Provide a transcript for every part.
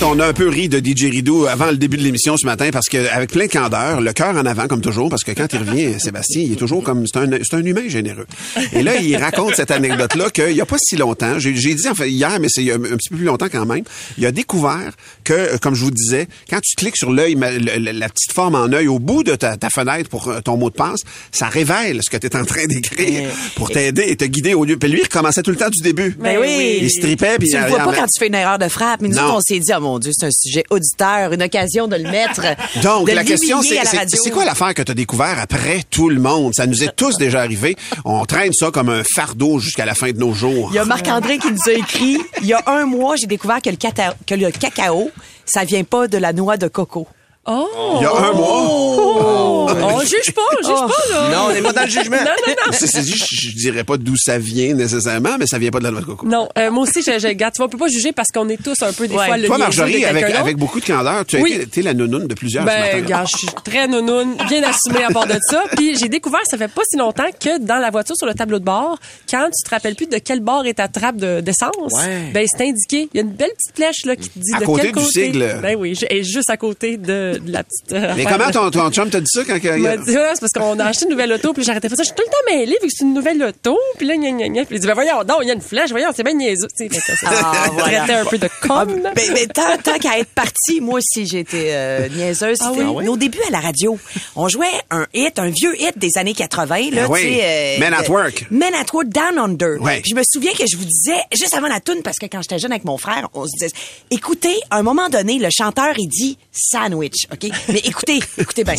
On a un peu ri de DJ Rideau avant le début de l'émission ce matin parce que avec plein de candeur, le cœur en avant comme toujours, parce que quand il revient, Sébastien, il est toujours comme c'est un c'est un humain généreux. Et là, il raconte cette anecdote là qu'il y a pas si longtemps, j'ai dit en fait hier, mais c'est un petit peu plus longtemps quand même, il a découvert que, euh, comme je vous disais, quand tu cliques sur l'œil, la petite forme en œil au bout de ta, ta fenêtre pour euh, ton mot de passe, ça révèle ce que tu es en train d'écrire pour t'aider et te guider au lieu. Puis lui, il recommençait tout le temps du début. Ben oui. Il strippait puis Tu il- le vois pas quand tu fais une erreur de frappe. Mais nous on s'est dit, oh mon Dieu, c'est un sujet auditeur, une occasion de le mettre. Donc, de la question, c'est la c'est- quoi l'affaire que tu as découvert après tout le monde? Ça nous est tous déjà arrivé. On traîne ça comme un fardeau jusqu'à la fin de nos jours. Il y a Marc-André qui nous a écrit, il y a un mois, j'ai découvert que le, que le cacao, ça vient pas de la noix de coco. Oh! Il y a un mois. Oh! On juge pas, on juge Oh. pas, là. Non, on n'est pas dans le jugement. Non, non, non. C'est je, je dirais pas d'où ça vient nécessairement, mais ça vient pas de la noix de coco. Non, euh, moi aussi, je, je, regarde, tu vois, on peut pas juger parce qu'on est tous un peu des Ouais. fois le Toi, Marjorie, de avec, avec beaucoup de candeur, tu as Oui. été t'es la nounoune de plusieurs ce Ben, matin. gars, je suis très nounoune, bien assumée à part de ça. Puis j'ai découvert, ça fait pas si longtemps, que dans la voiture, sur le tableau de bord, quand tu te rappelles plus de quel bord est ta trappe de- d'essence, Ouais. ben c'est indiqué. Il y a une belle petite flèche là qui te dit À de côté quel du côté. sigle. Ben oui, je- et juste à côté de, de la petite. euh, Mais comment ton, ton chum t'a dit ça quand il Il m'a dit, Ouais, c'est parce qu'on a acheté une nouvelle auto, puis j'arrêtais pas ça. Je suis tout le temps mêlée, vu que c'est une nouvelle auto, puis là, gna, gna, gna. Puis il dit, ben voyons, donc, il y a une flèche, voyons, c'est bien niaiseux. Tu sais, Ah, voilà. un peu de Ah, conne. ben, ben, tant, tant qu'à être partie, moi aussi, j'ai été euh, niaiseuse. Ah oui? Nos débuts à la radio, on jouait un hit, un vieux hit des années 80. Là, Ah oui. tu sais, euh, Men at Work. Men at Work, Down Under. Ouais. Puis je me souviens que je vous disais, juste avant la tune, parce que quand j'étais jeune avec mon frère, on se disait, écoutez, à un moment donné, le chanteur, il dit sandwich, OK? Mais écoutez, écoutez bien.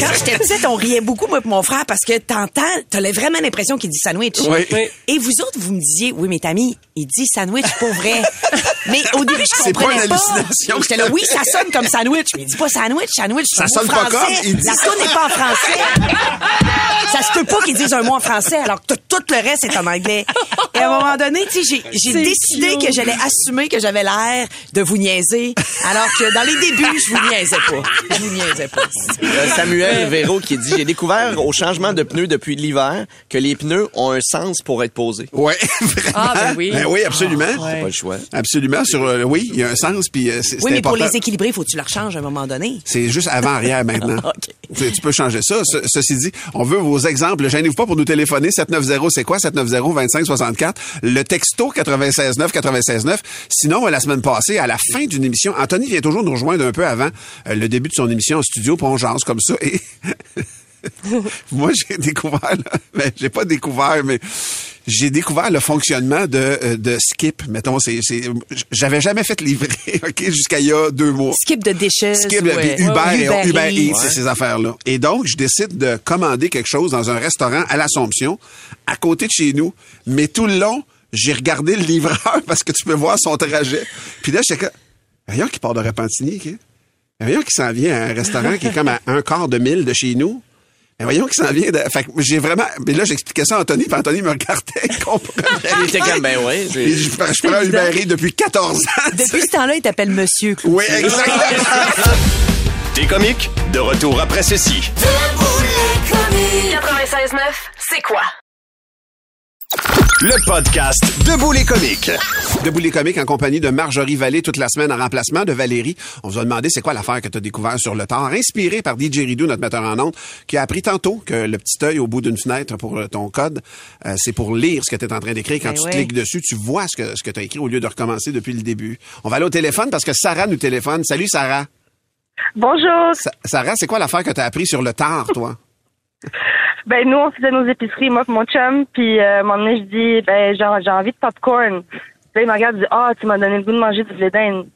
Quand j'étais petite, on riait beaucoup, moi et mon frère, parce que t'entends, t'as vraiment l'impression qu'il dit sandwich. Oui. Oui. Et vous autres, vous me disiez, oui, mais Tammy, il dit sandwich pour vrai. mais au début, je C'est pas comprenais une hallucination. J'étais là, oui, ça sonne comme sandwich. Mais il dit pas sandwich, sandwich, c'est Ça sonne pas français. comme, il dit La ça. sonne n'est pas en français. ça se peut pas qu'ils disent un mot en français, alors que tout- tout le reste est en anglais. Et à un moment donné, tu sais, j'ai- C'est décidé cute. que j'allais assumer que j'avais l'air de vous niaiser, alors que dans les débuts, je vous niaisais pas. Je vous niaisais pas. Euh, Samuel Véro qui dit J'ai découvert au changement de pneus depuis l'hiver que les pneus ont un sens pour être posés. Ouais, vraiment. Ah, ben oui. Ben oui, absolument. T'as pas le choix. Absolument. Sur, euh, oui, il y a un sens, puis euh, c'est Oui, c'est mais pour les équilibrer, faut que tu leur changes à un moment donné. C'est juste avant-arrière maintenant. OK. tu, tu peux changer ça. Ce- ceci dit, on veut vos exemples. Gênez-vous pas pour nous téléphoner. 790, c'est quoi? 790-2564. Le texto 969 969. Sinon, euh, la semaine passée, à la fin d'une émission, Anthony vient toujours nous rejoindre un peu avant euh, le début de son émission en studio, pour on jase comme ça. Et moi, j'ai découvert, là, ben, j'ai pas découvert, mais j'ai découvert le fonctionnement de, euh, de Skip. Mettons, c'est, c'est, j'avais jamais fait livrer, OK, jusqu'à il y a deux mois. Skip de déchets. Skip, ouais. puis Uber, Ouais, et Uber Eats. Ces affaires-là. Et donc, je décide de commander quelque chose dans un restaurant à l'Assomption, à côté de chez nous. Mais tout le long, j'ai regardé le livreur parce que tu peux voir son trajet. Puis là, j'étais comme, voyons qui part de Repentigny, OK? Voyons qui s'en vient à un restaurant qui est comme à un quart de mille de chez nous. Mais voyons qui s'en vient de... Fait que j'ai vraiment... Mais là, j'expliquais ça à Anthony, puis Anthony me regardait, il comprenait. Il était comme Ben ouais. je, prends- je prends Uber Eats depuis 14 ans. Depuis ce temps-là, il t'appelle Monsieur. Cloutier. Oui, exactement. T'es comiques, de retour après ceci. Debout les comiques. 96.9, c'est quoi? Le podcast Debout les comiques. Debout les comiques en compagnie de Marjorie Vallée toute la semaine en remplacement de Valérie. On vous a demandé c'est quoi l'affaire que tu as découvert sur le tard, inspiré par DJ Ridou, notre metteur en ondes, qui a appris tantôt que le petit œil au bout d'une fenêtre pour euh, ton code, euh, c'est pour lire ce que tu es en train d'écrire. Quand Ben tu ouais. cliques dessus, tu vois ce que, ce que tu as écrit au lieu de recommencer depuis le début. On va aller au téléphone parce que Sarah nous téléphone. Salut Sarah. Bonjour. Sa- Sarah, c'est quoi l'affaire que tu as appris sur le tard, toi? Ben nous on faisait nos épiceries, moi et mon chum, puis euh, à un moment donné je dis ben j'ai j'ai envie de popcorn. Puis là il me regarde et dit ah tu m'as donné le goût de manger du blé d'Inde.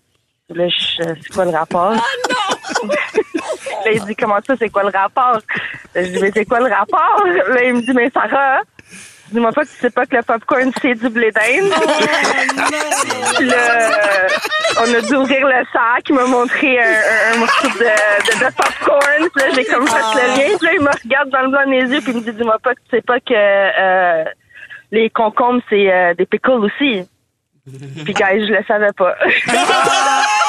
Là je euh, c'est quoi le rapport? Ah non. là il dit comment ça c'est quoi le rapport? Là, Je dis mais c'est quoi le rapport? Là il me dit mais Sarah Dis-moi pas que tu sais pas que le popcorn, c'est du blé d'Inde? Là, euh, on a dû ouvrir le sac. Il m'a montré un, un- un morceau de, de, de popcorn. Puis là, j'ai comme fait le lien. Puis là, il me regarde dans le blanc des yeux. Puis il me dit, dis-moi pas que tu sais pas que euh, les concombres, c'est euh, des pickles aussi. Puis, guys, je le savais pas.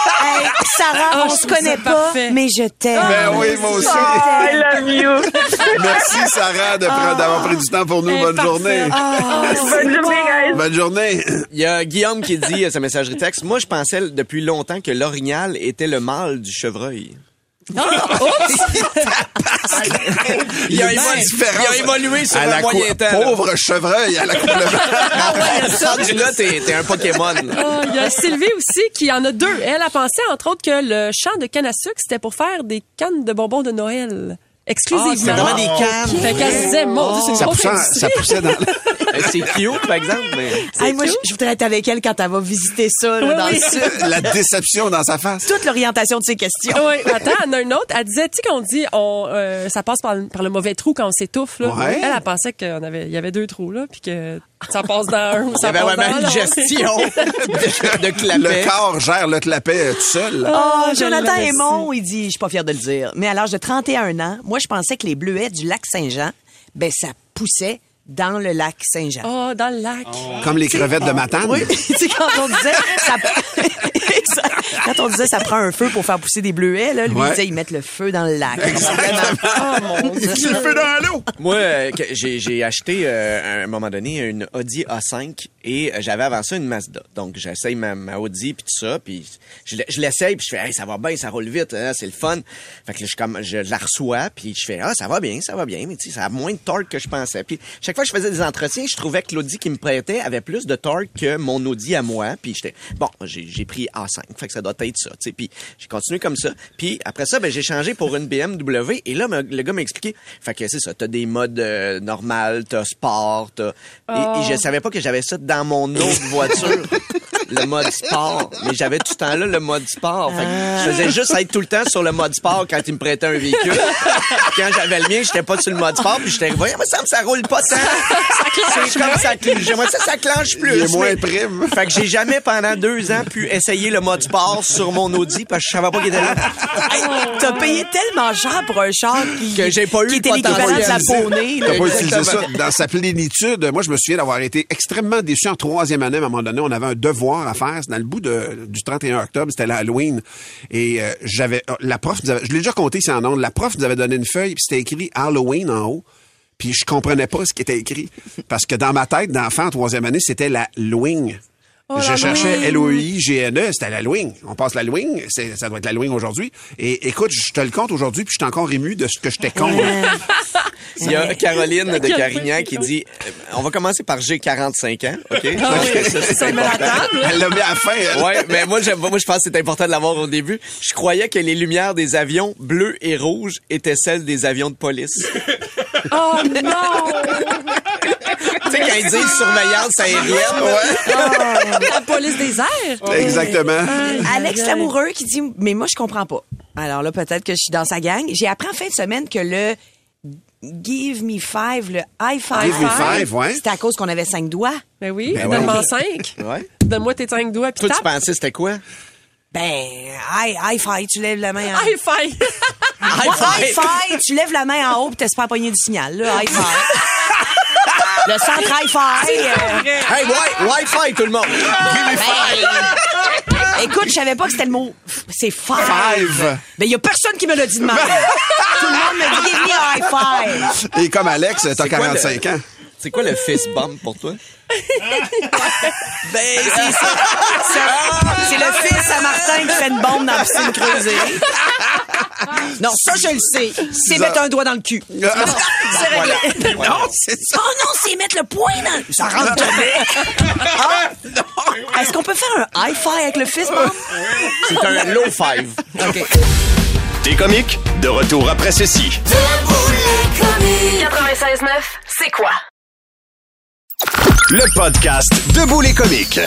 Sarah, Oh, on je se connaît pas, parfait. mais je t'aime. Ben oui, moi aussi. Oh, I love you. Merci, Sarah, de prendre- d'avoir pris du temps pour nous. Bonne parfait. journée. Bonne journée, guys. Bonne journée. Il y a Guillaume qui dit à sa messagerie texte, moi je pensais depuis longtemps que l'orignal était le mâle du chevreuil. Il a, une évolu- différence il a évolué sur à un la moyen temps. Pauvre chevreuil à la complètement. Rendu là, t'es t'es un Pokémon. Oh, Il y a Sylvie aussi qui en a deux. Elle a pensé, entre autres, que le champ de canne à sucre, c'était pour faire des cannes de bonbons de Noël. Exclusivement. c'est vraiment des cannes. Fait qu'elle se disait, mon Dieu, c'est une Ça poussait, ça poussait dans... C'est cute, par exemple, mais... Hey, moi, je, voudrais être avec elle quand elle va visiter ça là, Oui, dans oui. le sud. la déception dans sa face. Toute l'orientation de ses questions. Oui, attends, en a une autre. Elle disait, tu sais, qu'on dit, on, euh, ça passe par, le- par le mauvais trou quand on s'étouffe. Là. Ouais. Elle, elle pensait qu'il y avait deux trous, là, puis que ça passe dans un ou Il y ça avait passe vraiment une gestion de, de clapet. Le corps gère le clapet euh, tout seul. Oh, je Jonathan Aymon, il dit, je suis pas fier de le dire, mais à l'âge de 31 ans, moi, je pensais que les bleuets du lac Saint-Jean, ben, ça poussait dans le lac Saint-Jean. Oh, dans le lac. Comme les crevettes de Matane. Oui, tu sais, quand on disait, ça... Quand on disait ça prend un feu pour faire pousser des bleuets, là, lui, Ouais. il disait, ils mettent le feu dans le lac. Oh, mon Dieu. le feu dans l'eau. Moi, euh, j'ai j'ai acheté euh, à un moment donné une Audi A5 et euh, j'avais avant ça une Mazda. Donc j'essaye ma, ma Audi puis tout ça, puis je l'essaye puis je fais hey, ça va bien, ça roule vite, hein, c'est le fun. Fait que là, je comme je la reçois puis je fais ah ça va bien, ça va bien, mais tu sais ça a moins de torque que je pensais. Puis chaque fois que je faisais des entretiens, je trouvais que l'Audi qui me prêtait avait plus de torque que mon Audi à moi, puis j'étais bon, j'ai pris A5, fait que ça doit être ça. Puis j'ai continué comme ça. Puis après ça ben j'ai changé pour une BMW et là le gars m'a expliqué fait que c'est ça, t'as des modes euh, normal, t'as sport, t'as et, et je savais pas que j'avais ça dans mon autre voiture. Le mode sport. Mais j'avais tout le temps là le mode sport. Fait que je faisais juste être tout le temps sur le mode sport quand il me prêtait un véhicule. quand j'avais le mien, j'étais pas sur le mode sport. Puis j'étais voyons, mais ça me ça roule pas tant. C'est comme ça clenche. J'aimerais ça, ça clenche plus. Il est moins mais- prime. Fait que j'ai jamais pendant deux ans pu essayer le mode sport sur mon Audi parce que je savais pas qu'il était là. Hey, T'as payé tellement cher pour un char qui, Que j'ai pas eu qui était l'équivalent de la poney. T'as pas utilisé ça dans sa plénitude. Moi, je me souviens d'avoir été extrêmement déçu en troisième année. À un moment donné, on avait un devoir à faire. C'est dans le bout de, du 31 octobre. C'était l'Halloween. Et euh, j'avais... euh, La prof nous avait... Je l'ai déjà compté ici en ondes. La prof nous avait donné une feuille, puis c'était écrit Halloween en haut. Puis je comprenais pas ce qui était écrit. Parce que dans ma tête d'enfant en troisième année, c'était la Louing. Oh, je cherchais. L-O-I-G-N-E, c'était la Louing. On passe la Louing, c'est- ça doit être la Louing aujourd'hui. Et écoute, je te le compte aujourd'hui, puis je suis encore ému de ce que j'étais con. Il y a Caroline de Carignan qui dit euh, on va commencer par j'ai 45 ans, OK? Ah oui, Ça, c'est important. table. Elle l'a mis à la fin. elle. Ouais, mais moi, j'aime- moi, je pense que c'est important de l'avoir au début. Je croyais que les lumières des avions bleus et rouges étaient celles des avions de police. Oh non! Tu sais, quand ils disent surveillance aérienne, La police des airs? Exactement. Alex aïe. Lamoureux qui dit mais moi je comprends pas. Alors là peut-être que je suis dans sa gang. J'ai appris en fin de semaine que le Give me five, le high five, Give me five, ouais. c'était à cause qu'on avait cinq doigts. Ben oui, Ben donne-moi ouais. cinq. Ouais. Donne-moi tes cinq doigts, puis Toi, tu tape. pensais c'était quoi? Ben high, high five, tu lèves la main en High five! High five, tu lèves la main en haut, puis t'espères pogner du signal. Là, high five. le centre high five. euh, Hey, wi- Wi-Fi, tout le monde! ben, écoute, je savais pas que c'était le mot. C'est five. Five. Ben, y a personne qui me l'a dit de même. Tout le monde me dit, give me high five. Et comme Alex, t'as C'est quoi 45 le- ans. C'est quoi le fist bump pour toi? Ben, c'est ça. C'est le fils à Martin qui fait une bombe dans la piscine creusée. Non, ça, je le sais. C'est mettre un doigt dans le cul. C'est réglé. Non, c'est ça. Oh non, c'est mettre le poing dans le... Ça rentre. Ah. Est-ce qu'on peut faire un high five avec le fist bump? C'est un low five. OK. T'es comique? De retour après ceci. 96.9, c'est quoi? Le podcast Debout les comiques.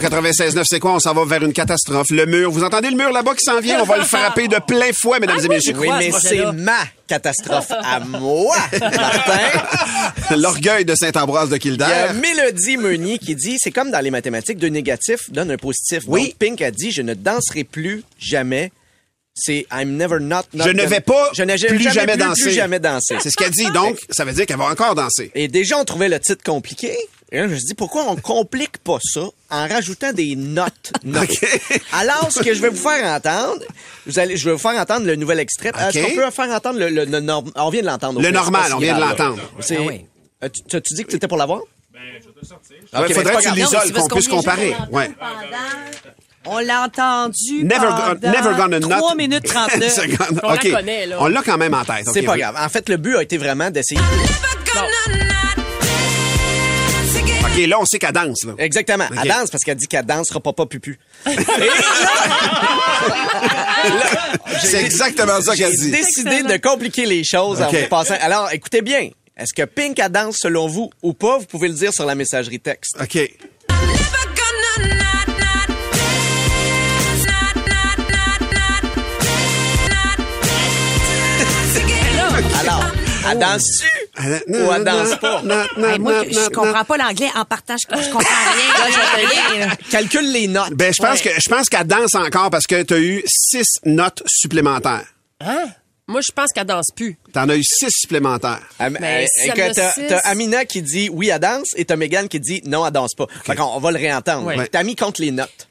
96.9, c'est quoi? On s'en va vers une catastrophe. Le mur. Vous entendez le mur là-bas qui s'en vient? On va le frapper de plein fouet, mesdames et messieurs. Oui, mais ce c'est ma catastrophe à moi, Martin. L'orgueil de Saint-Ambroise de Il y a Kildare. Mélodie Meunier qui dit, c'est comme dans les mathématiques, deux négatifs donne un positif. Oui. Donc, Pink a dit, je ne danserai plus jamais. C'est I'm never not. not Je ne vais pas je plus jamais plus, danser. Plus jamais danser. C'est ce qu'elle dit. Donc, ça veut dire qu'elle va encore danser. Et déjà, on trouvait le titre compliqué. Et là, je me suis dit, pourquoi on complique pas ça en rajoutant des notes? notes? Alors, ce que je vais vous faire entendre, vous allez, je vais vous faire entendre le nouvel extrait. Est-ce Ok. qu'on peut faire entendre le, le- le norm- On vient de l'entendre. Le normal, c'est on vient de l'entendre. C'est- Ah oui. Euh, tu- T'as-tu dit que tu étais pour l'avoir? Faudrait ben, que c'est tu pas grave. l'isoles, c'est parce qu'on puisse qu'on vient comparer. Ouais. On l'a entendu Never, pendant go- never gonna not. 3 minutes 39. Seconde. On la connaît, là. On l'a quand même en tête. C'est OK, pas oui. grave. En fait, le but a été vraiment d'essayer. OK, là, on sait qu'elle danse. Là. Exactement. Elle danse parce qu'elle dit qu'elle dansera papa pupu. C'est exactement ça qu'elle dit. décidé de compliquer les choses en Ok. vous passant. Alors, écoutez bien. Est-ce que Pink a danse selon vous ou pas? Vous pouvez le dire sur la messagerie texte. OK. Alors, elle danse-tu? Ou elle danse pas? Hey, moi, je je comprends pas l'anglais. En partant, je, je comprends rien. Là, je fais rien. là. Calcule les notes. Ben, je pense que je pense qu'elle danse encore parce que tu as eu six notes supplémentaires. Hein? Moi, je pense qu'elle danse plus. T'en as eu six supplémentaires. Am- Mais euh, si elle que en a t'as Amina qui dit oui, elle danse et t'as Megan qui dit non, elle danse pas. Fait qu'on on va le réentendre. Ouais. T'as mis contre les notes.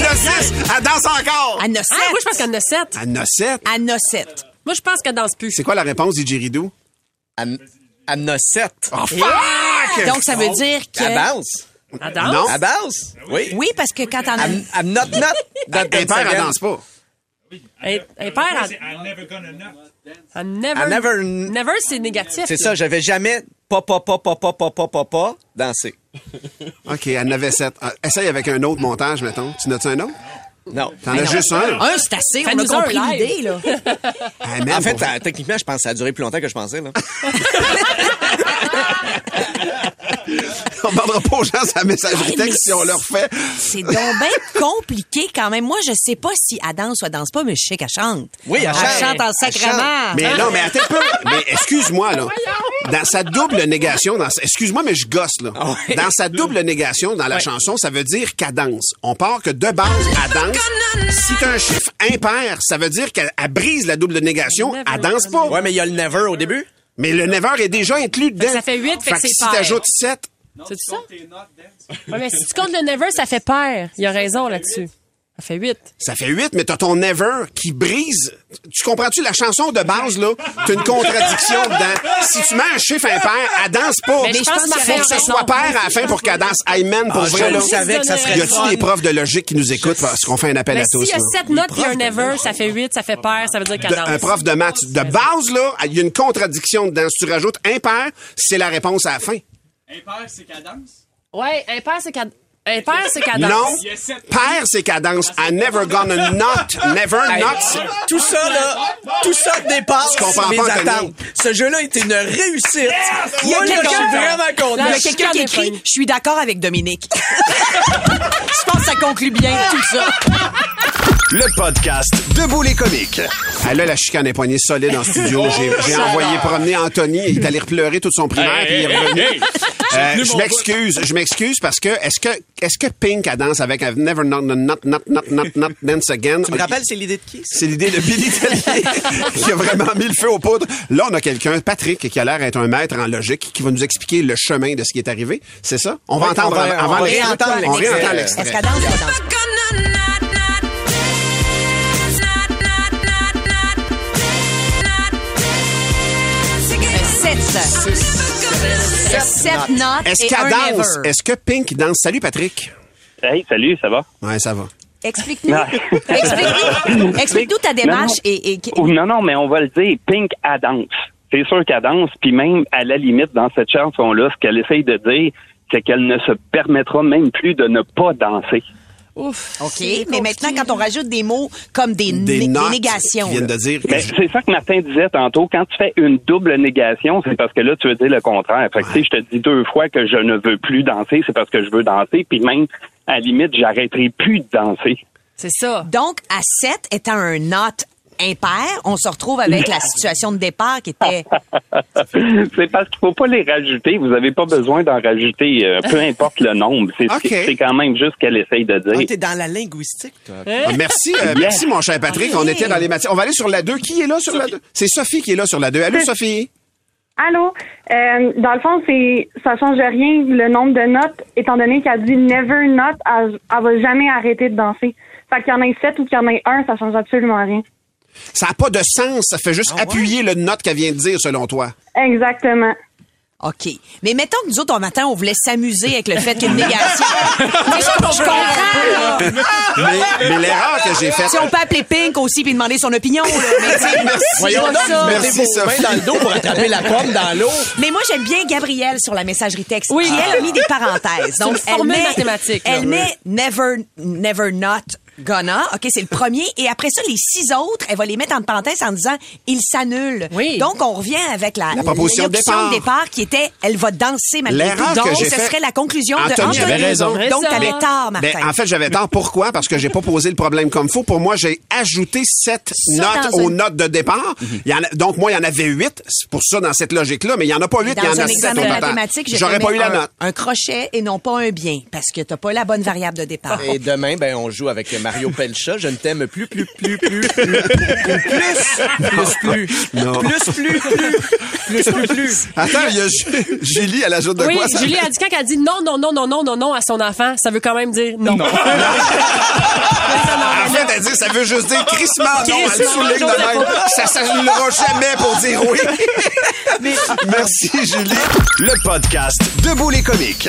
Elle en a six. Elle danse encore. Elle en a Ah, sept. moi, je pense qu'elle en a sept. Elle en a sept. Elle en a sept. Moi, je pense qu'elle danse plus. C'est quoi la réponse, Didgeridoo? Elle elle en a sept. Oh, fuck! Donc, ça veut dire que... Elle danse. Elle danse? Non. Elle danse? Oui. Oui, parce que quand t'en as... Elle note. dans Elle perd, elle danse pas. Elle, perd. Elle, I'm never gonna not. never. Elle never- never, c'est négatif. C'est ça, j'avais jamais pas, pas, pas, pas, pas, pas, pas, pas, pas dansé. OK, elle en avait sept. Ah, essaye avec un autre montage, mettons. Tu notes un autre? Non. T'en as juste un? Un, c'est assez. On a Fais-nous un compris l'idée, là. Ah, En fait, pour- techniquement, je pense que ça a duré plus longtemps que je pensais. Là. on demandera pas aux gens sa messagerie mais texte si on leur fait. C'est donc bien compliqué quand même. Moi, je sais pas si elle danse ou elle danse pas, mais je sais qu'elle chante. Oui, elle Elle chante. chante en sacrement. Mais non, mais attends un peu. Mais excuse-moi, là. Dans sa double négation, dans sa- excuse-moi, mais je gosse, là. Ah. Dans sa double négation, dans la chanson, ça veut dire qu'elle danse. On part que de base, elle danse. Si t'as un chiffre impair, ça veut dire qu'elle elle brise la double négation. Elle danse pas. Ouais, mais il y a le never au début? Mais le never est déjà inclus dedans. que ça fait huit, fait que que c'est si t'ajoutes 7, C'est ça? Ouais, mais si tu comptes le never, ça fait pair. Il a raison là-dessus. Ça fait huit. ça fait 8, mais t'as ton never qui brise. Tu comprends-tu la chanson de base, là? T'as une contradiction dedans. Si tu mets un chiffre impair, elle danse pas. Mais je pense Faut qu'il que ce soit pair à la fin pour qu'elle danse. Man, pour Ah, vrai, je là. le savais que ça serait Y a-tu des profs de logique qui nous écoutent parce qu'on fait un appel Mais à tous? s'il y a là? sept notes puis un never, ça fait huit, ça fait pair, ça veut dire qu'elle danse. un prof de maths. De base, là, il y a une contradiction dedans. Si tu rajoutes impair, c'est la réponse à la fin. Impair, c'est qu'elle danse? Ouais, impair, c'est qu'elle impair, c'est qu'elle Non. danse. Pair, c'est qu'elle danse. I never gonna not. Never Hey, not. tout ça, là, tout ça dépasse Je comprends mes pas, Anthony. attentes. Ce jeu-là était une réussite. Il y a Moi, là, je quelqu'un- suis vraiment content. Il y a quelqu'un qui écrit je « Je suis d'accord avec Dominique. » Je pense que ça conclut bien tout ça. Le podcast Debout les comiques. Ah, là, la chicane est poignée solide en studio. J'ai j'ai envoyé promener Anthony. Il est allé pleurer toute son primaire, puis il est revenu. Euh, je m'excuse, je m'excuse parce que est-ce que est-ce que Pink a danse avec Never Not Not Not Not Not Not Not Dance Again? Tu me rappelles, c'est l'idée de qui? ça? C'est l'idée de Billy Tellier qui a vraiment mis le feu aux poudres. Là, on a quelqu'un, Patrick, qui a l'air d'être un maître en logique, qui va nous expliquer le chemin de ce qui est arrivé. C'est ça? On va Oui, entendre on va- avant on va l'extrait. réentendre On l'extrait. Est-ce l'extrait. qu'elle danse ou elle danse? Est-ce qu'elle danse? Est-ce que Pink danse? Salut, Patrick. Hey, salut, ça va? Ouais, ça va. Explique-nous. Explique-nous Explique ta démarche. Et, et... non, non, mais on va le dire. Pink, elle danse. C'est sûr qu'elle danse. Puis même, à la limite, dans cette chanson-là, ce qu'elle essaye de dire, c'est qu'elle ne se permettra même plus de ne pas danser. Ouf. OK, mais maintenant, quand on rajoute des mots comme des, né- négations, qui viennent de dire. Mais c'est ça que Martin disait tantôt. Quand tu fais une double négation, c'est parce que là, tu veux dire le contraire. Fait que, je te dis deux fois que je ne veux plus danser, c'est parce que je veux danser, puis même, à la limite, j'arrêterai plus de danser. C'est ça. donc, à 7 étant un not impair, on se retrouve avec la situation de départ qui était... c'est parce qu'il faut pas les rajouter. Vous avez pas besoin d'en rajouter, euh, peu importe le nombre. C'est quand même juste qu'elle essaye de Ah, dire. t'es dans la linguistique, toi. Ah, Merci, euh, merci mon cher Patrick. On était dans les matières. On va aller sur la 2. Qui est là sur la 2? C'est Sophie qui est là sur la 2. Allô, Sophie? Allô? Euh, dans le fond, c'est ça change rien le nombre de notes, étant donné qu'elle dit never not, elle, elle va jamais arrêter de danser. Fait qu'il y en ait sept ou qu'il y en ait un, ça change absolument rien. Ça n'a pas de sens. Ça fait juste appuyer le note qu'elle vient de dire, selon toi. Exactement. OK. Mais mettons que nous autres, au matin, on voulait s'amuser avec le fait qu'il y a une négation. Mais je je comprends, là. Mais, mais l'erreur que j'ai faite. Si on peut appeler Pink aussi puis demander son opinion, là. Mais Merci. Voyons donc, ça. Merci, Sophie. dans le dos pour attraper la pomme dans l'eau. Mais moi, j'aime bien Gabrielle sur la messagerie texte. Oui. Qui, elle a mis des parenthèses. C'est Donc, elle met, mathématique, là. elle met never, never not gonna. OK, c'est le premier. Et après ça, les six autres, elle va les mettre entre parenthèses en disant il s'annule. Oui. Donc, on revient avec la, La proposition de l'option départ. qui était elle va danser malgré L'erreur tout. Donc, ce fait- serait la conclusion de Anthony Anthony. avait raison. Donc, t'avais Mais- tort, Martin. Ben, en fait, j'avais tort. Pourquoi? Parce que j'ai pas posé le problème comme faut. Pour moi, j'ai ajouté sept notes aux un- notes de départ. Il y en a- donc, moi, il y en avait huit. C'est pour ça, dans cette logique-là. Mais il y en a pas huit, il y dans en a un sept de J'aurais pas eu la note. un crochet et non pas un bien parce que t'as pas la bonne variable de départ. Et demain, ben, on joue avec Mario Pelcha. Je ne t'aime plus, plus, plus, plus, plus, plus, plus, plus, plus, Non. plus, plus, plus, plus, plus, plus. Attends, il y a Ju- Julie, elle ajoute de Oui, quoi? ça? Julie a dit quand elle dit non, non, non, non, non, non, non à son enfant, ça veut quand même dire non. En fait, elle dit, ça veut juste dire crissement non. Elle souligne de même. Ça s'annulera jamais pour dire oui. Merci, Julie. Le podcast Debout les comiques.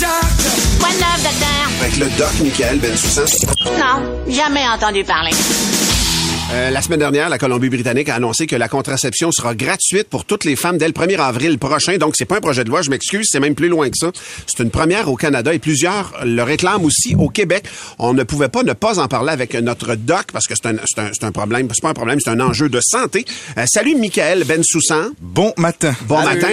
Quoi de neuf, docteur? Avec le doc Michael Bensoussan. Non, jamais entendu parler. Euh, la semaine dernière, la Colombie-Britannique a annoncé que la contraception sera gratuite pour toutes les femmes dès le 1er avril prochain. Donc, c'est pas un projet de loi, je m'excuse, c'est même plus loin que ça. C'est une première au Canada et plusieurs le réclament aussi au Québec. On ne pouvait pas ne pas en parler avec notre doc parce que c'est un, c'est un, c'est un problème. C'est pas un problème, c'est un enjeu de santé. Euh, salut, Michael Bensoussan. Bon matin. Bon matin.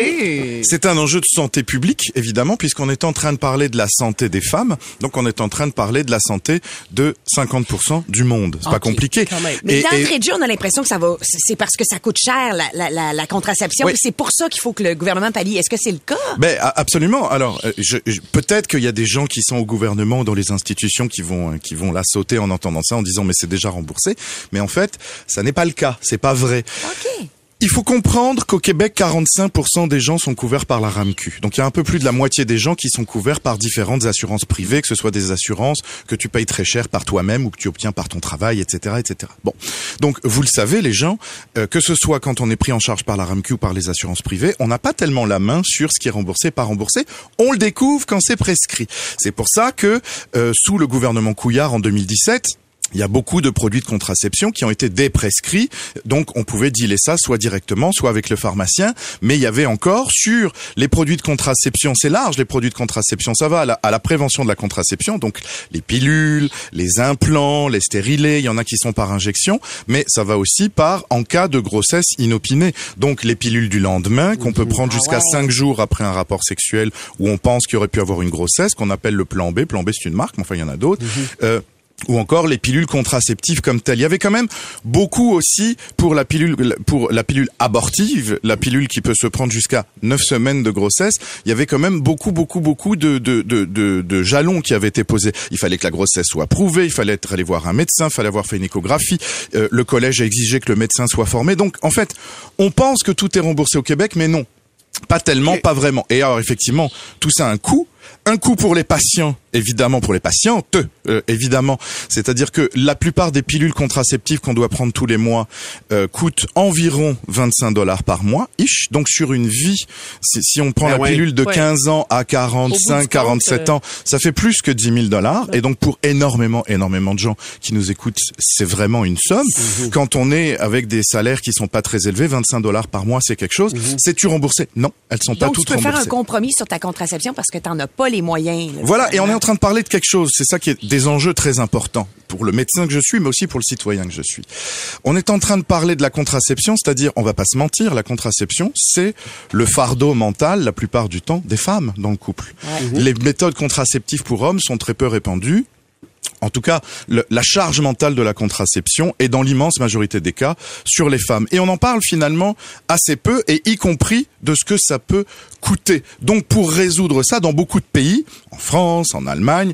C'est un enjeu de santé publique, évidemment, puisqu'on est en train de parler de la santé des femmes. Donc, on est en train de parler de la santé de 50% du monde. C'est pas Ok, compliqué. quand même. Mais Et- et- d'entrée de jeu, on a l'impression que ça va. c'est- parce que ça coûte cher la, la, la, la contraception. Oui. C'est pour ça qu'il faut que le gouvernement pallie. Est-ce que c'est le cas? Ben absolument. Alors euh, je, je- peut-être qu'il y a des gens qui sont au gouvernement, dans les institutions, qui vont euh, qui vont la sauter en entendant ça, en disant mais c'est déjà remboursé. Mais en fait, ça n'est pas le cas. C'est pas vrai. Ok. Il faut comprendre qu'au Québec, 45% des gens sont couverts par la RAMQ. Donc il y a un peu plus de la moitié des gens qui sont couverts par différentes assurances privées, que ce soit des assurances que tu payes très cher par toi-même ou que tu obtiens par ton travail, etc., etc. Bon, donc vous le savez, les gens, euh, que ce soit quand on est pris en charge par la RAMQ ou par les assurances privées, on n'a pas tellement la main sur ce qui est remboursé, pas remboursé. On le découvre quand c'est prescrit. C'est pour ça que euh, sous le gouvernement Couillard en 2017 il y a beaucoup de produits de contraception qui ont été déprescrits, donc on pouvait dealer ça soit directement, soit avec le pharmacien, mais il y avait encore sur les produits de contraception, c'est large les produits de contraception, ça va à la, à la prévention de la contraception, donc les pilules, les implants, les stérilés, il y en a qui sont par injection, mais ça va aussi par en cas de grossesse inopinée, donc les pilules du lendemain qu'on peut prendre jusqu'à cinq jours après un rapport sexuel où on pense qu'il aurait pu avoir une grossesse, qu'on appelle le plan B, plan B c'est une marque, mais enfin il y en a d'autres. Euh, ou encore les pilules contraceptives comme telles. Il y avait quand même beaucoup aussi pour la pilule pour la pilule abortive, la pilule qui peut se prendre jusqu'à neuf semaines de grossesse. Il y avait quand même beaucoup beaucoup beaucoup de de, de, de de jalons qui avaient été posés. Il fallait que la grossesse soit prouvée, il fallait être allé voir un médecin, il fallait avoir fait une échographie. Euh, le collège a exigé que le médecin soit formé. Donc en fait, on pense que tout est remboursé au Québec, mais non. Pas tellement, pas vraiment. Et alors effectivement, tout ça a un coût. Un coût pour les patients, évidemment pour les patientes, euh, évidemment. C'est-à-dire que la plupart des pilules contraceptives qu'on doit prendre tous les mois euh, coûtent environ 25 dollars par mois, ish. Donc sur une vie, si, si on prend Ben la ouais. pilule de Ouais. 15 ans à Au bout 45, du 47 compte, euh, ans, ça fait plus que 10 000 dollars. Et donc pour énormément, énormément de gens qui nous écoutent, c'est vraiment une somme. Mhm. Quand on est avec des salaires qui sont pas très élevés, 25 dollars par mois, c'est quelque chose. Mhm. C'est-tu remboursé? Non, elles sont pas Donc, tu toutes peux faire un remboursées. compromis sur ta contraception parce que t'en as pas les moyens. là, Voilà, et on est en train de parler de quelque chose. C'est ça qui est des enjeux très importants pour le médecin que je suis, mais aussi pour le citoyen que je suis. On est en train de parler de la contraception, c'est-à-dire, on va pas se mentir, la contraception, c'est le fardeau mental, la plupart du temps, des femmes dans le couple. Les méthodes contraceptives pour hommes sont très peu répandues. En tout cas, la charge mentale de la contraception est dans l'immense majorité des cas sur les femmes. Et on en parle finalement assez peu, et y compris de ce que ça peut coûter. Donc pour résoudre ça, dans beaucoup de pays, en France, en Allemagne,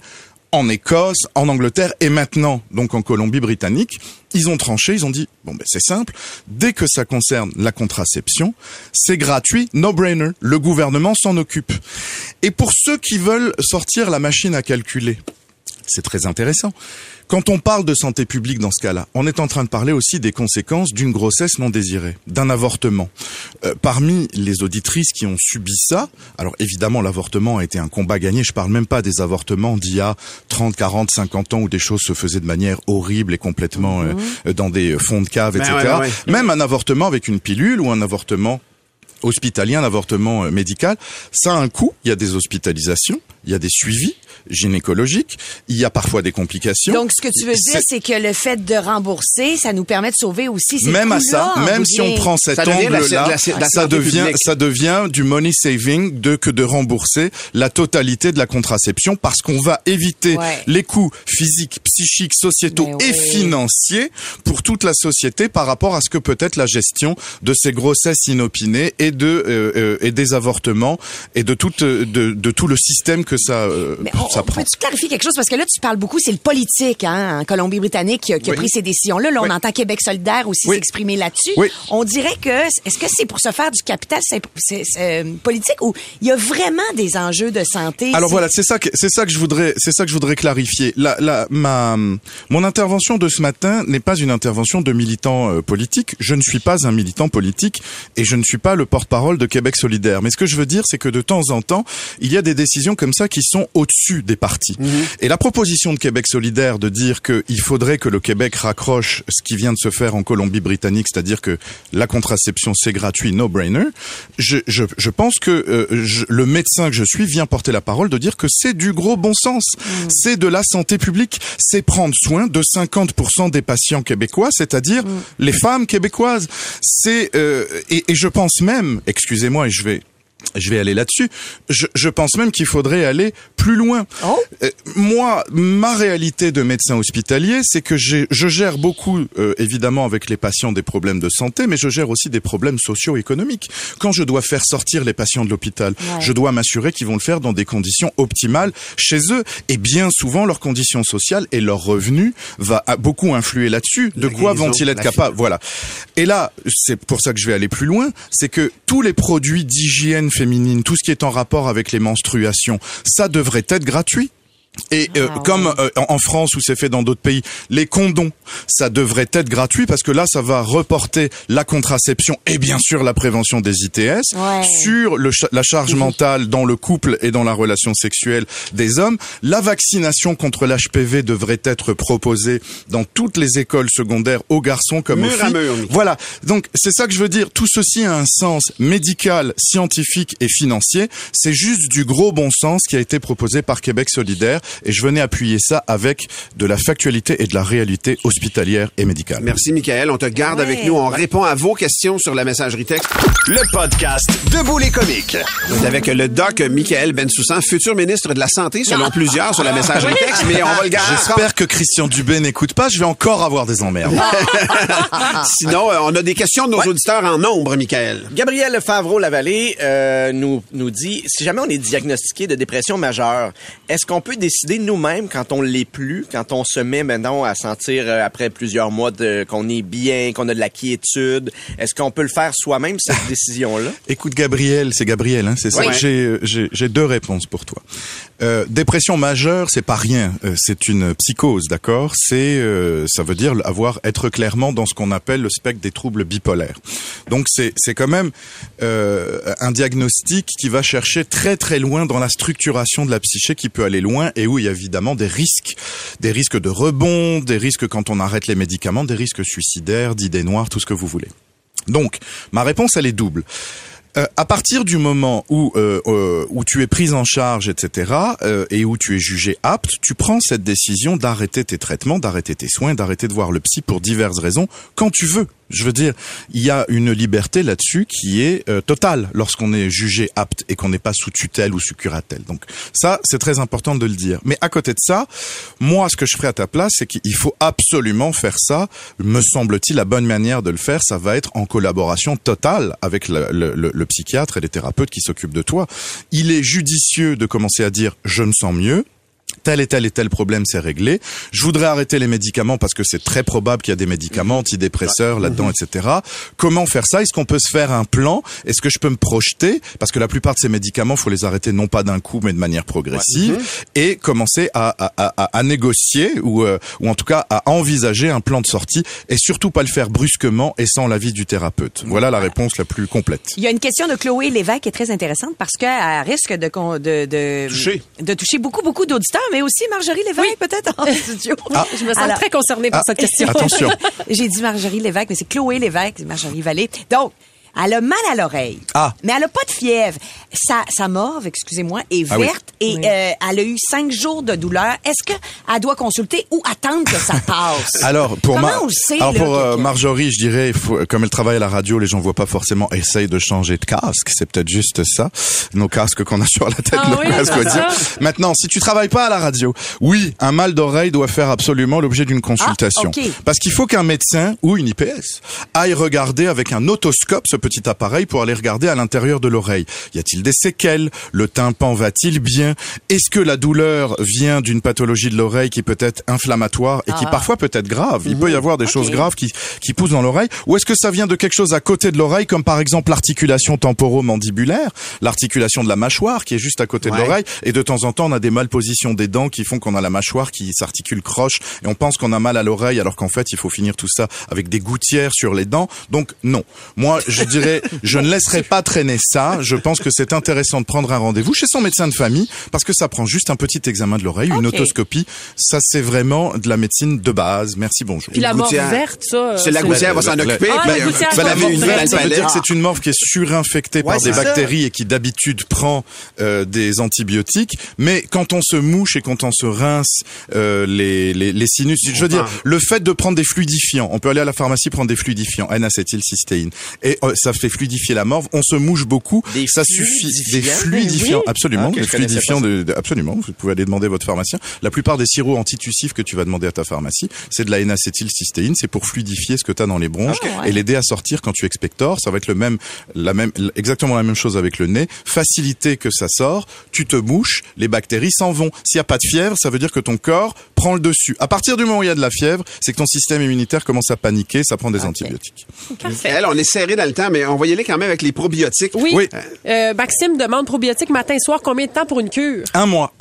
en Écosse, en Angleterre et maintenant donc en Colombie-Britannique, ils ont tranché, ils ont dit bon ben c'est simple, dès que ça concerne la contraception, c'est gratuit, no-brainer, le gouvernement s'en occupe. Et pour ceux qui veulent sortir la machine à calculer, c'est très intéressant. Quand on parle de santé publique dans ce cas-là, on est en train de parler aussi des conséquences d'une grossesse non désirée, d'un avortement. Euh, parmi les auditrices qui ont subi ça, alors évidemment l'avortement a été un combat gagné, je parle même pas des avortements d'il y a 30, 40, 50 ans où des choses se faisaient de manière horrible et complètement euh, dans des fonds de cave, Ben etc. ouais, ouais. Même un avortement avec une pilule ou un avortement hospitalier, un avortement euh, médical, ça a un coût, il y a des hospitalisations, il y a des suivis gynécologiques, il y a parfois des complications. Donc, ce que tu veux dire, C'est- que le fait de rembourser, ça nous permet de sauver aussi ces même à ça, même si on prend cet angle-là, ça devient, publique. ça devient du money saving de que de rembourser la totalité de la contraception parce qu'on va éviter Ouais. les coûts physiques, psychiques, sociétaux Mais et oui. financiers pour toute la société par rapport à ce que peut être la gestion de ces grossesses inopinées et de euh, euh, et des avortements et de tout euh, de, de tout le système que ça euh, Mais on, ça on prend. peut-tu clarifier quelque chose? Parce que là, tu parles beaucoup, c'est le politique, hein, en Colombie-Britannique qui, a- qui a pris ces décisions-là. Là, on Oui. entend Québec solidaire aussi Oui. s'exprimer là-dessus. Oui. On dirait que, est-ce que c'est pour se faire du capital c'est, c'est- c'est, euh, politique ou il y a vraiment des enjeux de santé? Alors voilà, c'est ça que c'est ça que je voudrais c'est ça que je voudrais clarifier. La, la, ma mon intervention de ce matin n'est pas une intervention de militant politique. Je ne suis pas un militant politique et je ne suis pas le porte-parole de Québec solidaire. Mais ce que je veux dire, c'est que de temps en temps, il y a des décisions comme ça qui sont au-dessus des partis. Et la proposition de Québec solidaire de dire qu'il faudrait que le Québec raccroche ce qui vient de se faire en Colombie-Britannique, c'est-à-dire que la contraception c'est gratuit, no-brainer. Je, je, je pense que euh, je- le médecin que je suis vient porter la parole de dire que c'est du gros bon sens. C'est de la santé publique. C'est prendre soin de 50% des patients québécois, c'est-à-dire les femmes québécoises. C'est euh, et, et je pense même, excusez-moi, et je vais je vais aller là-dessus. Je, je pense même qu'il faudrait aller plus loin. Euh, moi, ma réalité de médecin hospitalier, c'est que j'ai- je gère beaucoup, euh, évidemment, avec les patients des problèmes de santé, mais je gère aussi des problèmes socio-économiques. Quand je dois faire sortir les patients de l'hôpital, Ouais. je dois m'assurer qu'ils vont le faire dans des conditions optimales chez eux. Et bien souvent, leurs conditions sociales et leurs revenus va beaucoup influer là-dessus. De La quoi vont-ils être capables? Voilà. Et là, c'est pour ça que je vais aller plus loin, c'est que tous les produits d'hygiène féminine, tout ce qui est en rapport avec les menstruations, ça devrait être gratuit. Et euh, Ah, comme euh, en France où c'est fait dans d'autres pays, les condoms, ça devrait être gratuit parce que là, ça va reporter la contraception et bien sûr la prévention des ITS Ouais. sur le cha- la charge mentale dans le couple et dans la relation sexuelle des hommes. La vaccination contre l'HPV devrait être proposée dans toutes les écoles secondaires aux garçons comme aux Mur filles. mur. Voilà. Donc c'est ça que je veux dire. Tout ceci a un sens médical, scientifique et financier. C'est juste du gros bon sens qui a été proposé par Québec solidaire et je venais appuyer ça avec de la factualité et de la réalité hospitalière et médicale. Merci, Michael. On te garde Ouais. avec nous. On répond à vos questions sur la messagerie texte. Le podcast Debout les comiques. On est avec le doc Michael Bensoussan, futur ministre de la Santé, selon plusieurs sur la messagerie texte, mais on va le garder. J'espère que Christian Dubé n'écoute pas. Je vais encore avoir des emmerdes. Sinon, euh, on a des questions de nos auditeurs en nombre, Michael. Gabriel Favreau-Lavallée euh, nous, nous dit, si jamais on est diagnostiqué de dépression majeure, est-ce qu'on peut décider nous-mêmes quand on l'est plus, quand on se met maintenant à sentir euh, après plusieurs mois qu'on est bien, qu'on a de la quiétude, est-ce qu'on peut le faire soi-même, cette décision-là? Écoute, Gabriel, c'est Gabriel, hein, c'est ça. Oui. J'ai, euh, j'ai, deux réponses pour toi. Euh, dépression majeure, c'est pas rien. Euh, c'est une psychose, d'accord? C'est, euh, ça veut dire avoir être clairement dans ce qu'on appelle le spectre des troubles bipolaires. Donc c'est, c'est quand même euh, un diagnostic qui va chercher très très loin dans la structuration de la psyché, qui peut aller loin et où il y a évidemment des risques, des risques de rebond, des risques quand on arrête les médicaments, des risques suicidaires, d'idées noires, tout ce que vous voulez. Donc, ma réponse, elle est double. Euh, à partir du moment où euh, euh, où tu es prise en charge, etc., et où tu es jugé apte, tu prends cette décision d'arrêter tes traitements, d'arrêter tes soins, d'arrêter de voir le psy pour diverses raisons, quand tu veux. Je veux dire, il y a une liberté là-dessus qui est euh, totale lorsqu'on est jugé apte et qu'on n'est pas sous tutelle ou sous curatelle. Donc ça, c'est très important de le dire. Mais à côté de ça, moi, ce que je ferai à ta place, c'est qu'il faut absolument faire ça. Me semble-t-il, la bonne manière de le faire, ça va être en collaboration totale avec le, le- le- le psychiatre et les thérapeutes qui s'occupent de toi. Il est judicieux de commencer à dire je me sens mieux. Tel et tel et tel problème c'est réglé. Je voudrais arrêter les médicaments parce que c'est très probable qu'il y a des médicaments antidépresseurs là-dedans, etc. Comment faire ça? Est-ce qu'on peut se faire un plan? Est-ce que je peux me projeter? Parce que la plupart de ces médicaments, faut les arrêter non pas d'un coup, mais de manière progressive, et commencer à, à, à, à négocier ou, euh, ou en tout cas à envisager un plan de sortie, et surtout pas le faire brusquement et sans l'avis du thérapeute. Voilà la réponse la plus complète. Il y a une question de Chloé Lévesque qui est très intéressante parce qu'elle risque de, de, de, Toucher. de toucher beaucoup, beaucoup d'auditeurs, mais aussi Marjorie Lévesque peut-être en studio. Je me sens Alors- très concernée par Ah, cette question. attention. J'ai dit Marjorie Lévesque, mais c'est Chloé Lévesque, c'est Marjorie Vallée. Donc, elle a mal à l'oreille. Ah. Mais elle a pas de fièvre. Sa, sa morve, excusez-moi, est Ah oui. verte et euh, elle a eu cinq jours de douleur. Est-ce qu'elle doit consulter ou attendre que ça passe? Alors pour Comment Mar- on le sait, alors là, pour euh, Marjorie, je dirais, il faut- comme elle travaille à la radio, les gens voient pas forcément. Essaye de changer de casque, c'est peut-être juste ça. Nos casques qu'on a sur la tête, Ah nos oui, casques audio. Maintenant, si tu travailles pas à la radio, oui, un mal d'oreille doit faire absolument l'objet d'une consultation, Ah, ok. parce qu'il faut qu'un médecin ou une IPS aille regarder avec un otoscope ce petit appareil pour aller regarder à l'intérieur de l'oreille. Y a-t-il des séquelles? Le tympan va-t-il bien? Est-ce que la douleur vient d'une pathologie de l'oreille qui peut être inflammatoire et qui Ah. parfois peut être grave? Il peut y avoir des choses graves qui, qui poussent dans l'oreille. Ou est-ce que ça vient de quelque chose à côté de l'oreille, comme par exemple l'articulation temporomandibulaire, l'articulation de la mâchoire qui est juste à côté de l'oreille Et de temps en temps, on a des malpositions des dents qui font qu'on a la mâchoire qui s'articule croche et on pense qu'on a mal à l'oreille alors qu'en fait, il faut finir tout ça avec des gouttières sur les dents. Donc non. Moi, je dirais, je ne laisserai pas traîner ça. Je pense que c'est intéressant de prendre un rendez-vous chez son médecin de famille parce que ça prend juste un petit examen de l'oreille, une otoscopie. Ça, c'est vraiment de la médecine de base. Merci, bonjour. Puis la gouttière. verte, ça. euh, C'est la gouttière va s'en occuper. Ah, la euh, une nouvelle ça veut dire palette. que c'est une morve qui est surinfectée par des ça. bactéries et qui d'habitude prend euh, des antibiotiques. Mais quand on se mouche et quand on se rince euh, les, les, les sinus, je veux dire, le fait de prendre des fluidifiants, on peut aller à la pharmacie prendre des fluidifiants, N-acétylcystéine, et euh, ça fait fluidifier la morve. On se mouche beaucoup, Des ça suffit. Des fluidifiants? Oui. absolument, Ah, des fluidifiants, pas de, de- absolument. Vous pouvez aller demander à votre pharmacien. La plupart des sirops antitussifs que tu vas demander à ta pharmacie, c'est de la N-acétylcystéine, c'est pour fluidifier ce que tu as dans les bronches Ah, ouais. et l'aider à sortir quand tu expectores. Ça va être le même, la même, exactement la même chose avec le nez. Faciliter que ça sort. Tu te mouches, les bactéries s'en vont. S'il n'y a pas de fièvre, ça veut dire que ton corps prend le dessus. À partir du moment où il y a de la fièvre, c'est que ton système immunitaire commence à paniquer, ça prend des antibiotiques. Elle, on est serré dans le temps, mais on va y aller quand même avec les probiotiques. Oui. Oui. Euh, Maxime demande probiotiques matin et soir. Combien de temps pour une cure? Un mois.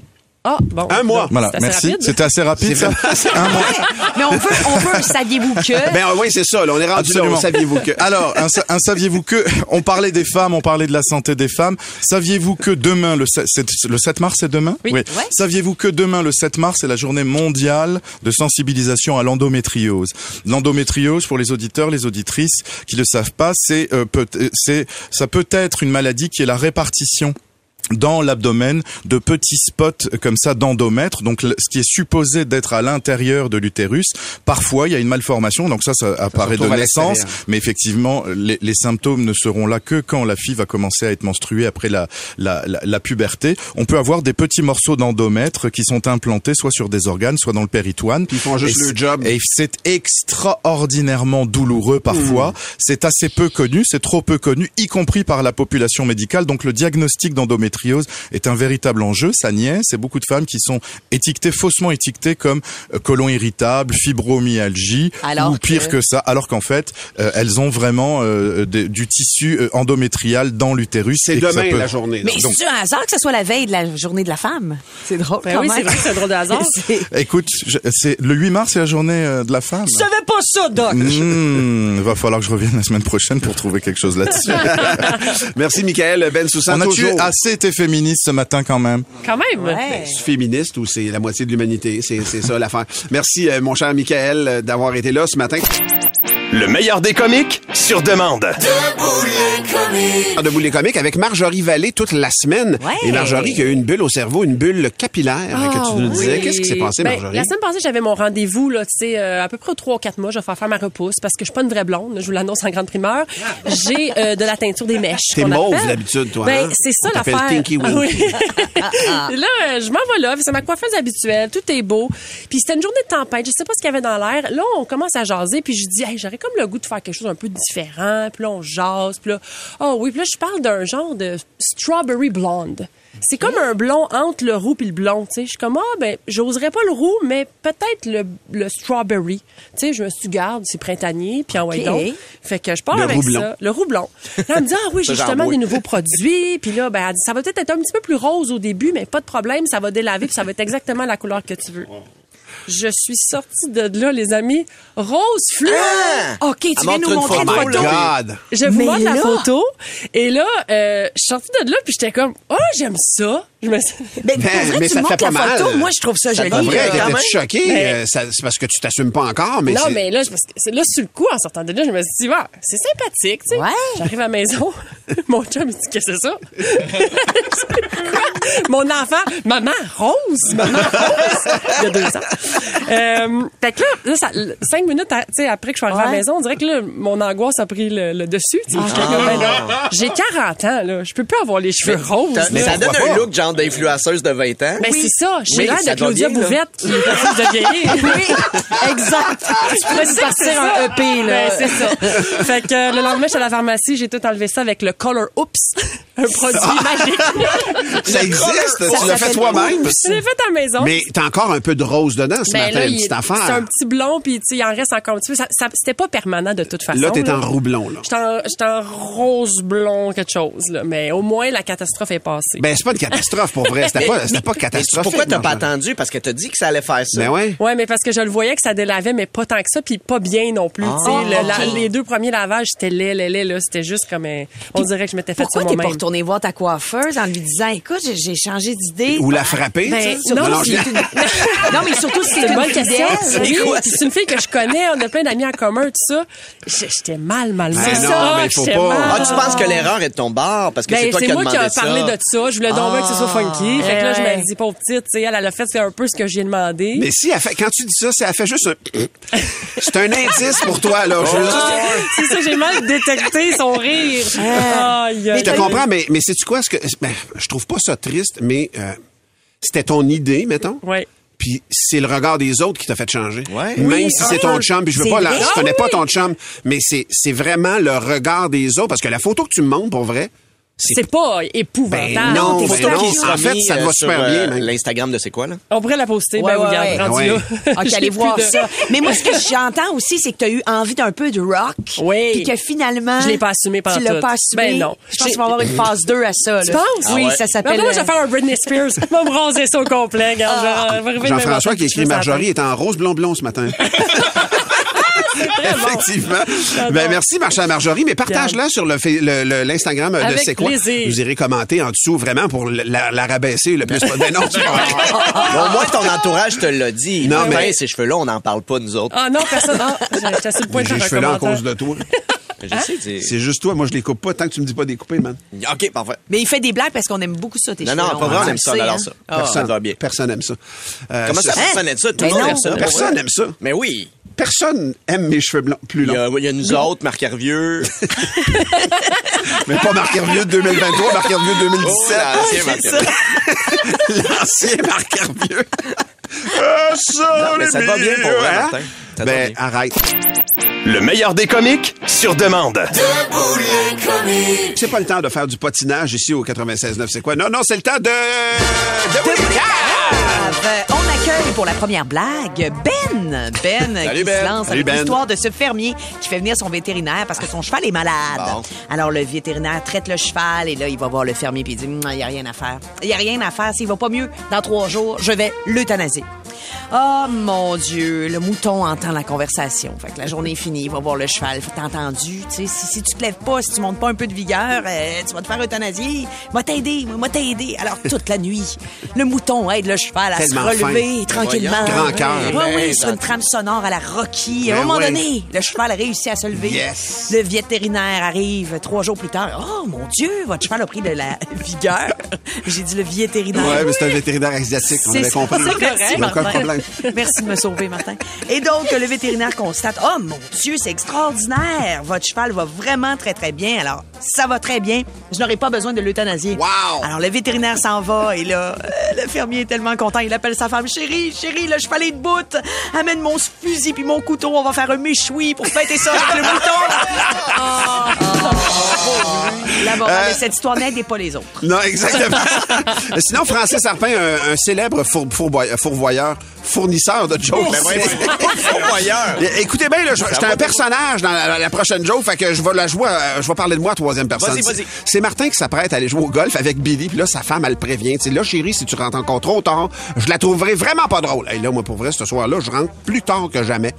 Ah, bon. Un mois. Voilà. C'est assez Merci. rapide. C'était assez rapide, ça. Un mois. Mais on veut, on veut, saviez-vous que... Ben oui, c'est ça. là, on est rendu là. Absolument. on Saviez-vous que Alors, un, sa- un saviez-vous que on parlait des femmes, on parlait de la santé des femmes. Saviez-vous que demain, le, se- c'est- le 7 mars, c'est demain? Oui. Ouais. Saviez-vous que demain, le 7 mars, c'est la journée mondiale de sensibilisation à l'endométriose? L'endométriose, pour les auditeurs, les auditrices qui ne le savent pas, c'est euh, peut- euh, c'est ça peut être une maladie qui est la répartition dans l'abdomen de petits spots comme ça d'endomètre, donc ce qui est supposé d'être à l'intérieur de l'utérus. Parfois, il y a une malformation, donc ça, ça apparaît de retrouve à naissance, mais effectivement, les, les symptômes ne seront là que quand la fille va commencer à être menstruée après la, la, la, la puberté. On peut avoir des petits morceaux d'endomètre qui sont implantés soit sur des organes, soit dans le péritoine. Ils font juste Et le job. Et c'est extraordinairement douloureux parfois. C'est assez peu connu, c'est trop peu connu, y compris par la population médicale. Donc le diagnostic est un véritable enjeu. Ça niait. C'est beaucoup de femmes qui sont étiquetées, faussement étiquetées comme euh, côlon irritable, fibromyalgie, Alors ou pire que- que ça. Alors qu'en fait, euh, elles ont vraiment euh, du tissu endométrial dans l'utérus. c'est demain peut- la journée. Mais c'est un hasard que ce soit la veille de la journée de la femme. C'est drôle Ben quand oui, même. c'est vrai que c'est un drôle de hasard. Écoute, je- c'est le 8 mars, c'est la journée euh, de la femme. Je savais pas ça, Doc. Mmh, va falloir que je revienne la semaine prochaine pour trouver quelque chose là-dessus. Merci, Michael. Ben Soussan, On a tué assez été féministe ce matin quand même. Quand même? Ouais. féministe ou c'est la moitié de l'humanité? C'est c'est ça l'affaire. Merci, euh, mon cher Michael, euh, d'avoir été là ce matin. Le meilleur des comiques sur demande. Debout les comiques avec Marjorie Vallée toute la semaine. Ouais. Et Marjorie qui a eu une bulle au cerveau, une bulle capillaire que tu nous disais. Oui. Qu'est-ce qui s'est passé, Ben, Marjorie? La semaine passée, j'avais mon rendez-vous, là, tu sais, euh, à peu près aux 3 ou 4 mois. Je vais faire faire ma repousse parce que je suis pas une vraie blonde. Je vous l'annonce en grande primeur. J'ai euh, de la teinture des mèches. T'es mauve appelle. d'habitude, toi, Ben, hein? c'est ça l'affaire. Tinky Ah Winky. oui. Et là, euh, je m'en vais là. C'est ma coiffeuse habituelle. Tout est beau. Puis c'était une journée de tempête. Je sais pas ce qu'il y avait dans l'air. Là, on commence à jaser. Puis je dis, hey, j'aurais comme le goût de faire quelque chose un peu différent. Puis là, on jase. Puis là, oh oui. Puis là, je parle d'un genre de strawberry blonde. C'est comme un blond entre le roux puis le blond, tu sais. Je suis comme, ah, ben, j'oserais pas le roux, mais peut-être le, le strawberry. Tu sais, je me suis garde, c'est printanier, puis en Ok. donc. Fait que je pars Le avec roux blond. ça. Le roux blond. Là, elle me dit, ah oui, j'ai justement des nouveaux produits. Puis là, ben, elle dit, ça va peut-être être un petit peu plus rose au début, mais pas de problème, ça va délaver, puis ça va être exactement la couleur que tu veux. Je suis sortie de là, les amis, rose fleur. OK, tu Elle viens nous montrer une photo, photo. là. God! Je vous Mais montre la là- photo. Et là, euh, je suis sortie de là, puis j'étais comme, oh, j'aime ça. Je me... Ben, pour Ben, vrai, mais tu ça me te fait pas la photo. mal. Moi, je trouve ça joli. Vrai, euh, t'étais même. choqué. Ben- euh, c'est parce que tu t'assumes pas encore, mais Non, mais là, parce que là, sur le coup, en sortant de là, je me suis dit, c'est sympathique, tu sais. Ouais. J'arrive à la maison, mon chum, il dit, qu'est-ce que c'est ça? Mon enfant, maman, rose, maman, rose. Il y a deux ans. Euh, fait que là, là, ça- cinq minutes, à- après que je suis arrivée à la maison, on dirait que là, mon angoisse a pris le, le dessus, comme, ben J'ai 40 ans, là. Je peux plus avoir les cheveux roses. Mais ça donne un look genre d'influenceuse de 20 ans. Ben, c'est ça. J'ai l'air de Claudia bien, là. Bouvette qui refuse de vieillir. Oui, exact. Tu pourrais nous sortir un EP, là. Ben, c'est ça. fait que euh, le lendemain, j'étais à la pharmacie, j'ai tout enlevé ça avec le Color Oops, un produit magique. ça existe. Ça tu l'as fait toi-même? Je l'ai fait à la maison. Mais t'as encore un peu de rose dedans ce Ben matin, là, une petite affaire. c'est un petit blond, puis il en reste encore un petit peu. Ça, ça- C'était pas permanent de toute façon. Là, t'es en roublon, là. J'étais en, j'étais en rose blond, quelque chose. Là. Mais au moins, la catastrophe est passée. Ben, c'est pas une catastrophe pour vrai. C'était pas, c'était pas Mais catastrophique. pourquoi t'as pas attendu? Parce que t'as dit que ça allait faire ça. Ben ouais. Ouais, mais parce que je le voyais que ça délavait, mais pas tant que ça, puis pas bien non plus. le- la- ok. les deux premiers lavages, c'était laid, laid, laid, là. C'était juste comme, un- on dirait que je m'étais fait Pourquoi ça t'es pas retourné voir ta coiffeuse en lui disant, écoute, j'ai- changé d'idée? Ou la frapper. Ben, tu sais. non, non, c'est je- une- non, mais surtout si C'est c'est une bonne question. c'est une fille que je connais, on a plein d'amis en commun, tout ça. J'étais mal, mal, mal. Ben non, Ah, mais faut j'étais pas. mal. Ah, tu penses que l'erreur est de ton bar parce que Ben, c'est toi c'est qui as moi qui demandé a ça? parlé de ça. Je voulais donc que ce soit funky. Fait que là, je me dis, pauvre petite, tu sais, elle, elle a fait un peu ce que j'ai demandé. Mais si elle fait, quand tu dis ça, c'est elle fait juste un. c'est un indice pour toi, là. Juste- C'est ça, j'ai mal détecté son rire. Je te comprends, mais, mais sais-tu quoi? Ce que, ben, je trouve pas ça triste, mais euh, c'était ton idée, mettons. Ouais. Puis c'est le regard des autres qui t'a fait changer. Ouais. Même Oui, si ah, c'est ton chum, puis je veux c'est pas la, je connais Ah pas oui. ton chum, mais c'est c'est vraiment le regard des autres parce que la photo que tu me montres pour vrai, C'est pas épouvantable. Ben non, ben non. qui- En fait, ça te va euh, super sur, bien, même. L'Instagram de c'est quoi, là? On pourrait la poster. Ouais, ben, ouais, regarde, ouais. rendu Ouais. là. OK, J'ai allez voir de- ça. Mais moi, ce que j'entends aussi, c'est que tu as eu envie d'un peu de rock. Oui. Puis que finalement. Je l'ai pas assumé Tu l'as pas assumé. Ben non. Je pense qu'il va y avoir une phase 2 à ça. Tu là. penses? Oui, Ah ouais. ça Mais s'appelle. moi, je vais euh, faire un Britney Spears. Je vais me raser ça au complet. Regarde, même Jean-François qui écrit Marjorie est en rose blond blond ce matin. Effectivement. Ben, merci, Marchand Marjorie, mais partage-la sur le, fa- le- le- l'Instagram de C'est quoi. plaisir. Vous irez commenter en dessous vraiment pour la, la rabaisser le plus. ben non, au moins, ton entourage te l'a dit. Non, Non, mais- mais ces cheveux-là, on n'en parle pas, nous autres. Ah non, personne. Ah, sur le point de J'ai faire les un cheveux là en cause de toi. Je sais, c'est... C'est juste toi, moi je les coupe pas tant que tu me dis pas découper, man. OK, parfait. Mais il fait des blagues parce qu'on aime beaucoup ça, tes Non, cheveux non, longs, pas vrai, hein, on aime ça, on adore hein. ça. Personne, Ça va bien. Personne aime ça. Euh, Comment ça, personne n'aime ça? Tout le monde non. aime ça. Personne aime ça. Mais oui. Personne aime mes cheveux blonds plus Il y, longs. a, il y a nous autres, Marc Hervieux. Mais pas Marc Hervieux de 2023, Marc Hervieux de 2017. l'ancien Marc Hervieux. L'ancien Marc Hervieux. Ah, ça, Non, mais les ça va bien pour vrai, hein? Martin. Ça Ben, bien. arrête. Le meilleur des comiques sur demande. C'est pas le temps de faire du patinage ici au 96.9. C'est quoi? Non, non, c'est le temps de... de... accueille pour la première blague Ben. Ben Salut, qui Ben. se lance Salut, avec Ben. l'histoire de ce fermier qui fait venir son vétérinaire parce que son cheval est malade. Bon. Alors le vétérinaire traite le cheval et là il va voir le fermier puis il dit Hum, il y a rien à faire. Il y a rien à faire. S'il va pas mieux dans trois jours, je vais l'euthanasier. Oh mon Dieu, le mouton entend la conversation. Fait que la journée est finie, il va voir le cheval. T'as entendu, si, si tu te lèves pas, si tu montes pas un peu de vigueur, euh, tu vas te faire euthanasier. Moi t'aider, moi t'aider. Alors toute la nuit, le mouton aide le cheval à Tellement se relever fin. tranquillement. Grand cœur. Oui, Ben, oui, sur une dans- trame sonore à la Rocky. À un Ben moment oui. donné, le cheval a réussi à se lever. Yes. Le vétérinaire arrive trois jours plus tard. Oh mon Dieu, votre cheval a pris de la vigueur. J'ai dit le vétérinaire. Ouais, mais c'est un vétérinaire asiatique, on avait compris. c'est correct, Problème. Merci de me sauver, Martin. Et donc, le vétérinaire constate, oh mon Dieu, c'est extraordinaire. Votre cheval va vraiment très, très bien. Alors, ça va très bien. Je n'aurai pas besoin de l'euthanasier. Wow! Alors, le vétérinaire s'en va et là, euh, le fermier est tellement content. Il appelle sa femme. Chérie, chérie, le cheval est debout. Amène mon fusil puis mon couteau. On va faire un méchoui pour fêter ça avec le mouton. La morale de cette histoire n'aide pas les autres. Non, exactement. Sinon, Francis Arpin, un, un célèbre four- fourboy- fourvoyeur, fournisseur de jokes. Ben ouais, fourvoyeur. Écoutez bien, j'étais un personnage dans la, la prochaine joke, fait que je vais la jouer, euh, je vais parler de moi à troisième personne. Vas-y, vas-y. C'est Martin qui s'apprête à aller jouer au golf avec Billy, puis là, sa femme, elle le prévient. Tu sais, là, chérie, si tu rentres encore trop tard, je la trouverai vraiment pas drôle. Et là, moi, pour vrai, ce soir-là, je rentre plus tard que jamais.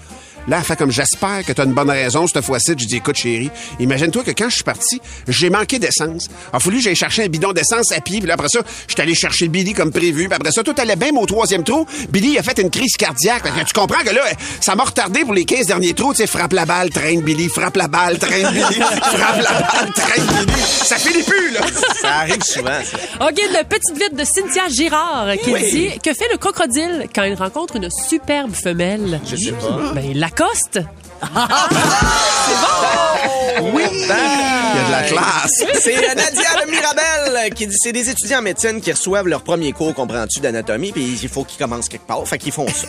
Là, elle fait comme j'espère que tu as une bonne raison cette fois-ci. Je dis écoute chérie, imagine-toi que quand je suis parti, j'ai manqué d'essence. Il a fallu que j'aille chercher un bidon d'essence à pied, puis là, après ça, je suis allé chercher Billy comme prévu. Puis après ça, tout allait bien, mais au troisième trou, Billy a fait une crise cardiaque. Fait que tu comprends que là, ça m'a retardé pour les 15 derniers trous. Tu sais, frappe la balle, traîne Billy, frappe la balle, traîne Billy, frappe la balle, traîne Billy. Ça finit plus, là. Ça arrive souvent, ça. OK, le petit vite de Cynthia Girard qui dit Que fait le crocodile quand il rencontre une superbe femelle? Je sais pas. Ben, il Lacoste. C'est bon! L'accoste. Il y a de la classe. C'est Nadia de Mirabel qui dit c'est des étudiants en médecine qui reçoivent leur premier cours, comprends-tu, d'anatomie, puis il faut qu'ils commencent quelque part, fait qu'ils font ça.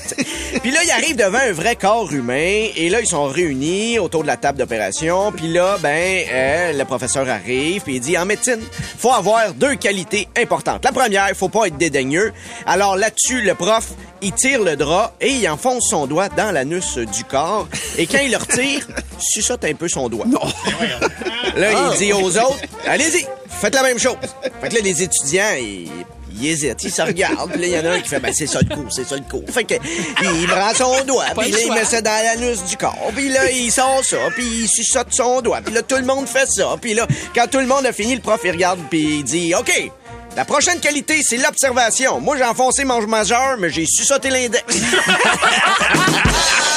puis là, ils arrivent devant un vrai corps humain, et là, ils sont réunis autour de la table d'opération, puis là, ben, euh, le professeur arrive, puis il dit en médecine, faut avoir deux qualités importantes. La première, faut pas être dédaigneux. Alors là-dessus, le prof, il tire le drap et il enfonce son doigt dans l'anus du corps, et quand il le retire, suçote un peu son doigt. Non. Là, il dit aux autres, allez-y, faites la même chose. Fait que là, les étudiants, ils, ils hésitent, ils se regardent. Puis là, il y en a un qui fait, ben, c'est ça le coup, c'est ça le coup. Fait que, il prend son doigt, puis là, il met ça dans l'anus du corps. Puis là, il sort ça, puis il suçote son doigt. Puis là, tout le monde fait ça. Puis là, quand tout le monde a fini, le prof, il regarde, puis il dit, OK, la prochaine qualité, c'est l'observation. Moi, j'ai enfoncé mon majeur, mais j'ai suçoté l'index.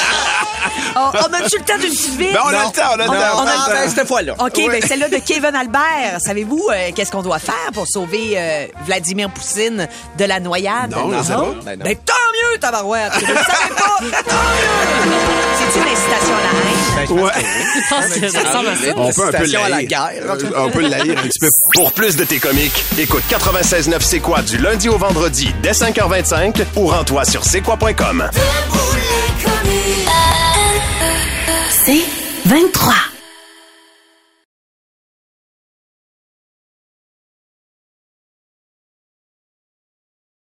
Oh, on a-tu le temps d'une petite vite? Ben, on a le temps, on a le On temps. a- on a Ah, le ben, temps. cette fois-là. OK, Ouais. ben celle-là de Kevin Albert. Savez-vous euh, qu'est-ce qu'on doit faire pour sauver euh, Vladimir Poutine de la noyade? Non, pas. Ben non. Ben, tant mieux, tabarouette! Vous le savez pas? Tant mieux! C'est une incitation à la haine. Ouais. Je pense que ça ressemble à ça. On peut un peu à la guerre. Euh, On peut l'haïr un petit peu. Pour plus de tes comiques, écoute 96.9 C'est quoi du lundi au vendredi dès 5h25 ou rends-toi sur c'est quoi.com. Debout les comiques. C'est 23.